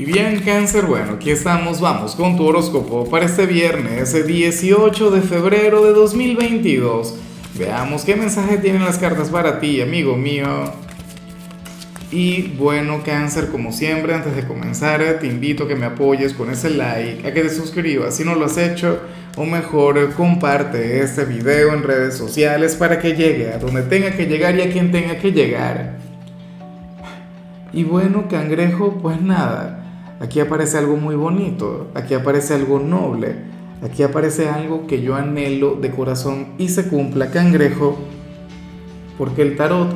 Y bien, cáncer, bueno, aquí estamos, vamos con tu horóscopo para este viernes 18 de febrero de 2022. Veamos qué mensaje tienen las cartas para ti, amigo mío. Y bueno, cáncer, como siempre, antes de comenzar, te invito a que me apoyes con ese like, a que te suscribas si no lo has hecho, o mejor, comparte este video en redes sociales para que llegue a donde tenga que llegar y a quien tenga que llegar. Y bueno, cangrejo, pues nada Aquí aparece algo muy bonito, aquí aparece algo noble, aquí aparece algo que yo anhelo de corazón y se cumpla, cangrejo, porque el tarot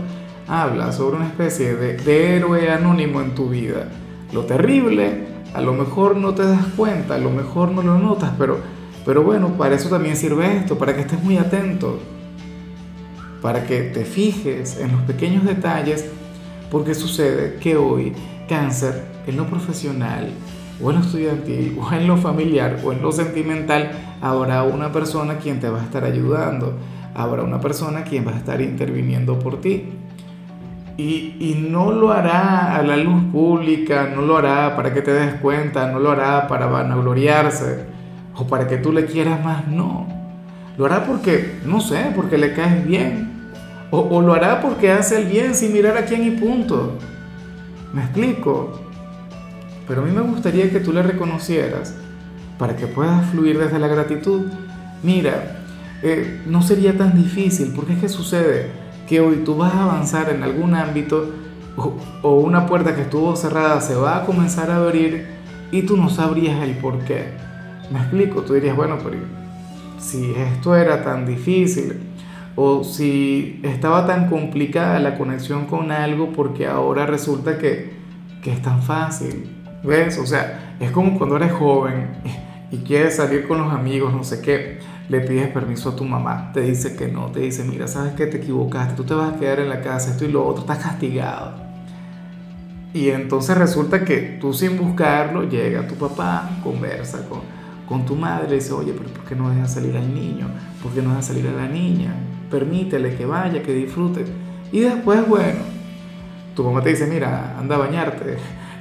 habla sobre una especie de, héroe anónimo en tu vida. Lo terrible, a lo mejor no te das cuenta, a lo mejor no lo notas, pero, pero bueno, para eso también sirve esto, para que estés muy atento, para que te fijes en los pequeños detalles, porque sucede que hoy cáncer en lo profesional o en lo estudiantil o en lo familiar o en lo sentimental, habrá una persona quien te va a estar ayudando, habrá una persona quien va a estar interviniendo por ti. Y, y, no lo hará a la luz pública, no lo hará para que te des cuenta, no lo hará para vanagloriarse o para que tú le quieras más, no. Lo hará porque, no sé, porque le caes bien. O, o lo hará porque hace el bien sin mirar a quién y punto. ¿Me explico? Pero a mí me gustaría que tú le reconocieras para que puedas fluir desde la gratitud. Mira, eh, no sería tan difícil porque es que sucede que hoy tú vas a avanzar en algún ámbito o, una puerta que estuvo cerrada se va a comenzar a abrir y tú no sabrías el por qué. Me explico, tú dirías, bueno, pero si esto era tan difícil o si estaba tan complicada la conexión con algo porque ahora resulta que, que es tan fácil. ¿Ves? O sea, es como cuando eres joven y quieres salir con los amigos, no sé qué, le pides permiso a tu mamá, te dice que no, te dice, mira, sabes que te equivocaste, tú te vas a quedar en la casa, esto y lo otro, estás castigado. Y entonces resulta que tú sin buscarlo, llega tu papá, conversa con, con tu madre, le dice, oye, pero ¿por qué no dejas salir al niño? ¿Por qué no dejas salir a la niña? Permítele que vaya, que disfrute. Y después, bueno, tu mamá te dice, mira, anda a bañarte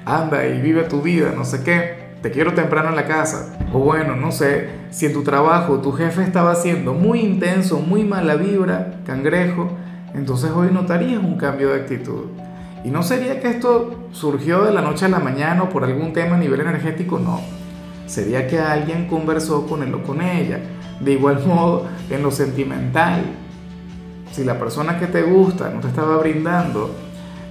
anda y vive tu vida, no sé qué, te quiero temprano en la casa. O bueno, no sé, si en tu trabajo tu jefe estaba haciendo muy intenso, muy mala vibra, cangrejo, entonces hoy notarías un cambio de actitud. Y no sería que esto surgió de la noche a la mañana o por algún tema a nivel energético, no. Sería que alguien conversó con él o con ella. De igual modo, en lo sentimental, si la persona que te gusta no te estaba brindando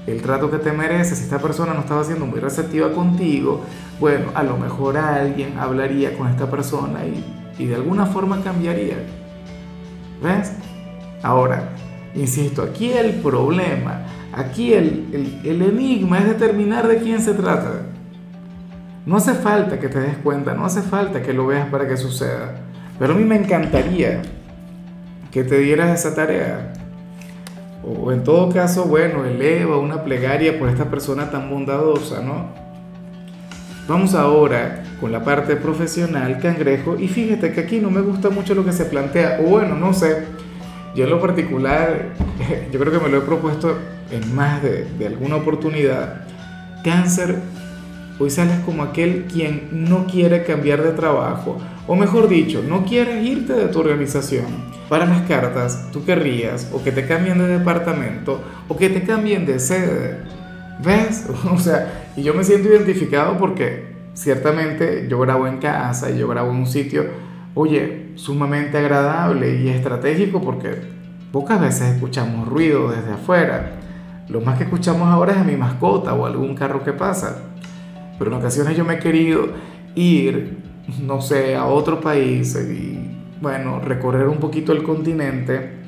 el trato que te mereces, si esta persona no estaba siendo muy receptiva contigo, bueno, a lo mejor alguien hablaría con esta persona y, de alguna forma cambiaría. ¿Ves? Ahora, insisto, aquí el problema, aquí el, el enigma es determinar de quién se trata. No hace falta que te des cuenta, no hace falta que lo veas para que suceda. Pero a mí me encantaría que te dieras esa tarea o en todo caso, bueno, eleva una plegaria por esta persona tan bondadosa, ¿no? Vamos ahora con la parte profesional, cangrejo, y fíjate que aquí no me gusta mucho lo que se plantea, o bueno, no sé, yo en lo particular, yo creo que me lo he propuesto en más de, alguna oportunidad. Cáncer, hoy sales como aquel quien no quiere cambiar de trabajo, o mejor dicho, no quieres irte de tu organización. Para las cartas, tú querrías o que te cambien de departamento o que te cambien de sede. ¿Ves? O sea, y yo me siento identificado porque ciertamente yo grabo en casa y yo grabo en un sitio, oye, sumamente agradable y estratégico porque pocas veces escuchamos ruido desde afuera. Lo más que escuchamos ahora es a mi mascota o algún carro que pasa. Pero en ocasiones yo me he querido ir no sé, a otro país y, bueno, recorrer un poquito el continente,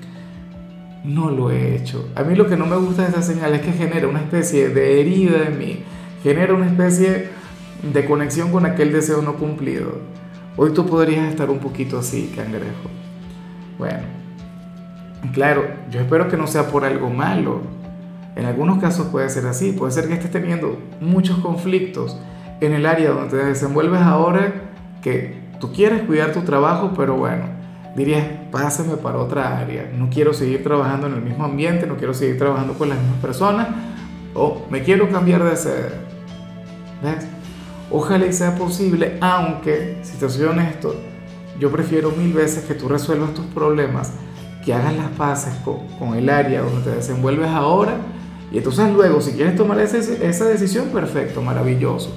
no lo he hecho. A mí lo que no me gusta de esa señal es que genera una especie de herida en mí, genera una especie de conexión con aquel deseo no cumplido. Hoy tú podrías estar un poquito así, cangrejo. Bueno, claro, yo espero que no sea por algo malo. En algunos casos puede ser así, puede ser que estés teniendo muchos conflictos en el área donde te desenvuelves ahora que tú quieres cuidar tu trabajo, pero bueno, dirías, pásame para otra área, no quiero seguir trabajando en el mismo ambiente, no quiero seguir trabajando con las mismas personas, o me quiero cambiar de sede. ¿Ves? Ojalá y sea posible, aunque, si te soy honesto, yo prefiero mil veces que tú resuelvas tus problemas, que hagas las paces con, el área donde te desenvuelves ahora, y entonces luego, si quieres tomar esa decisión, perfecto, maravilloso.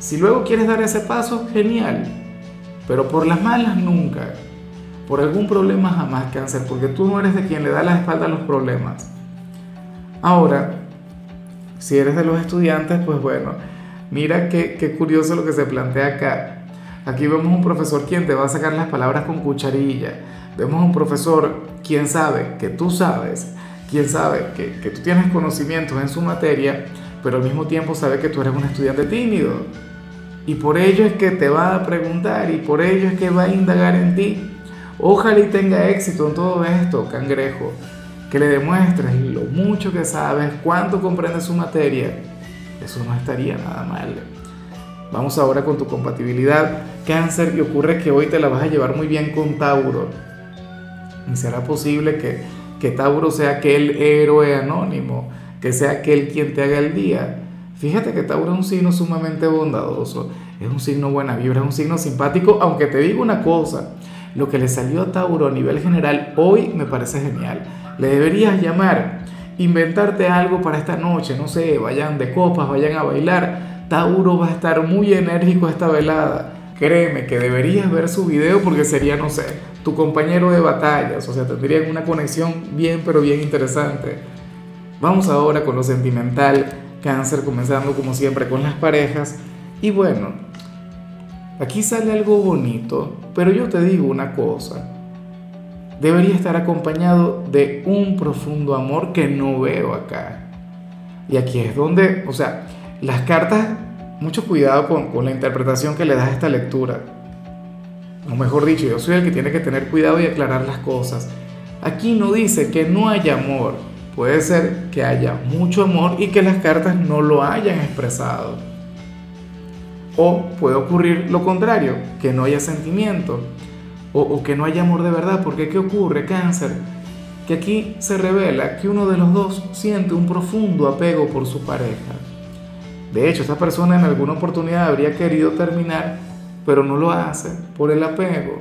Si luego quieres dar ese paso, genial, pero por las malas nunca, por algún problema jamás cáncer, porque tú no eres de quien le da la espalda a los problemas. Ahora, si eres de los estudiantes, pues bueno, mira qué, qué curioso lo que se plantea acá. Aquí vemos un profesor quien te va a sacar las palabras con cucharilla. Vemos un profesor quien sabe que tú sabes, quien sabe que, que tú tienes conocimientos en su materia, pero al mismo tiempo sabe que tú eres un estudiante tímido. Y por ello es que te va a preguntar y por ello es que va a indagar en ti. Ojalá y tenga éxito en todo esto, cangrejo que le demuestres lo mucho que sabes, cuánto comprendes su materia, eso no estaría nada mal. Vamos ahora con tu compatibilidad cáncer y ocurre que hoy te la vas a llevar muy bien con Tauro. Y será posible que, que Tauro sea aquel héroe anónimo, que sea aquel quien te haga el día. Fíjate que Tauro es un signo sumamente bondadoso, es un signo buena vibra, es un signo simpático, aunque te digo una cosa, lo que le salió a Tauro a nivel general hoy me parece genial le deberías llamar, inventarte algo para esta noche, no sé, vayan de copas, vayan a bailar. Tauro va a estar muy enérgico esta velada. Créeme que deberías ver su video porque sería, no sé, tu compañero de batallas, o sea, tendrían una conexión bien, pero bien interesante. Vamos ahora con lo sentimental, cáncer, comenzando como siempre con las parejas. Y bueno, aquí sale algo bonito, pero yo te digo una cosa debería estar acompañado de un profundo amor que no veo acá. Y aquí es donde, o sea, las cartas, mucho cuidado con, la interpretación que le das a esta lectura. O mejor dicho, yo soy el que tiene que tener cuidado y aclarar las cosas. Aquí no dice que no haya amor. Puede ser que haya mucho amor y que las cartas no lo hayan expresado. O puede ocurrir lo contrario, que no haya sentimiento o, que no haya amor de verdad, porque ¿qué ocurre, cáncer? Que aquí se revela que uno de los dos siente un profundo apego por su pareja. De hecho, esta persona en alguna oportunidad habría querido terminar, pero no lo hace por el apego,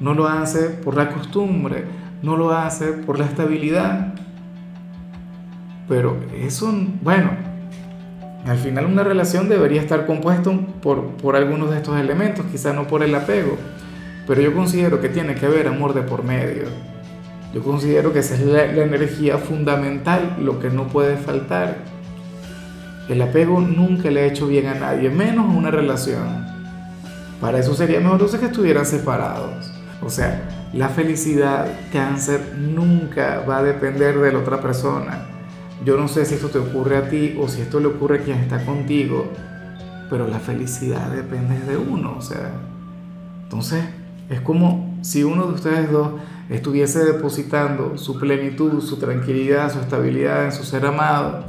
no lo hace por la costumbre, no lo hace por la estabilidad. Pero eso, bueno, al final una relación debería estar compuesta por, por algunos de estos elementos, quizá no por el apego. Pero yo considero que tiene que haber amor de por medio. Yo considero que esa es la, energía fundamental, lo que no puede faltar. El apego nunca le ha hecho bien a nadie, menos a una relación. Para eso sería mejor que estuvieran separados. O sea, la felicidad, cáncer, nunca va a depender de la otra persona. Yo no sé si esto te ocurre a ti o si esto le ocurre a quien está contigo, pero la felicidad depende de uno. O sea, entonces es como si uno de ustedes dos estuviese depositando su plenitud, su tranquilidad, su estabilidad en su ser amado.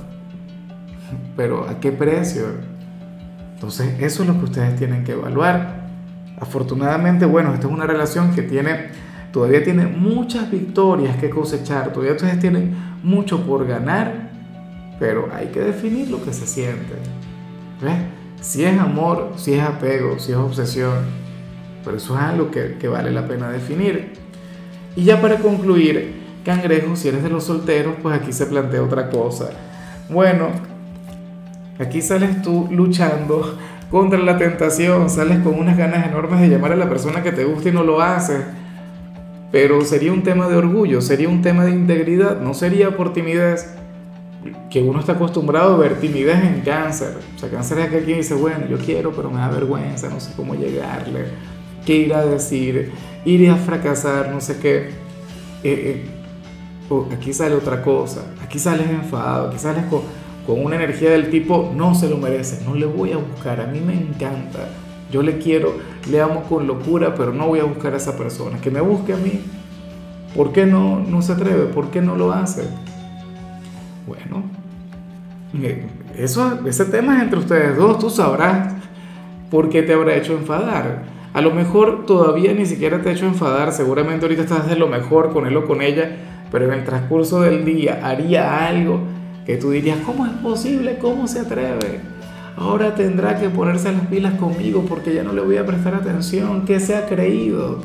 Pero ¿a qué precio? Entonces eso es lo que ustedes tienen que evaluar. Afortunadamente, bueno, esta es una relación que tiene, todavía tiene muchas victorias que cosechar, todavía ustedes tienen mucho por ganar, pero hay que definir lo que se siente. ¿Ves? Si es amor, si es apego, si es obsesión, pero eso es algo que, que vale la pena definir. Y ya para concluir, cangrejo, si eres de los solteros, pues aquí se plantea otra cosa. Bueno, aquí sales tú luchando contra la tentación, sales con unas ganas enormes de llamar a la persona que te gusta y no lo haces. Pero sería un tema de orgullo, sería un tema de integridad, no sería por timidez. Que uno está acostumbrado a ver timidez en cáncer. O sea, cáncer es aquel que dice, bueno, yo quiero, pero me da vergüenza, no sé cómo llegarle qué ir a decir, iré a fracasar, no sé qué. Eh, eh, aquí sale otra cosa, aquí sales enfadado, aquí sales con, con una energía del tipo, no se lo merece, no le voy a buscar, a mí me encanta, yo le quiero, le amo con locura, pero no voy a buscar a esa persona, que me busque a mí. ¿Por qué no, no se atreve? ¿Por qué no lo hace? Bueno, eh, eso, ese tema es entre ustedes dos, tú sabrás por qué te habrá hecho enfadar. A lo mejor todavía ni siquiera te ha hecho enfadar, seguramente ahorita estás de lo mejor con él o con ella, pero en el transcurso del día haría algo que tú dirías, ¿cómo es posible? ¿Cómo se atreve? ahora tendrá que ponerse las pilas conmigo porque ya no le voy a prestar atención. ¿Qué se ha creído?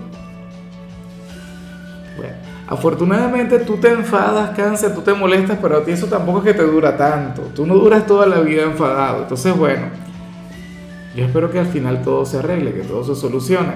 Bueno, afortunadamente tú te enfadas, cáncer, tú te molestas, pero a ti eso tampoco es que te dura tanto. Tú no duras toda la vida enfadado. Entonces, bueno, yo espero que al final todo se arregle, que todo se solucione.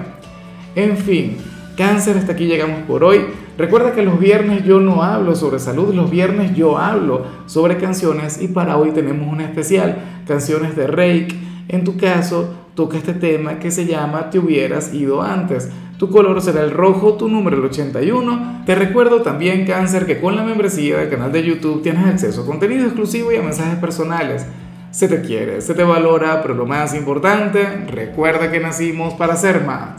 En fin, cáncer, hasta aquí llegamos por hoy. Recuerda que los viernes yo no hablo sobre salud, los viernes yo hablo sobre canciones y para hoy tenemos una especial, canciones de Reik. En tu caso, toca este tema que se llama Te hubieras ido antes. Tu color será el rojo, tu número el 81. Te recuerdo también, Cáncer, que con la membresía del canal de YouTube tienes acceso a contenido exclusivo y a mensajes personales. Se te quiere, se te valora, pero lo más importante, recuerda que nacimos para ser más.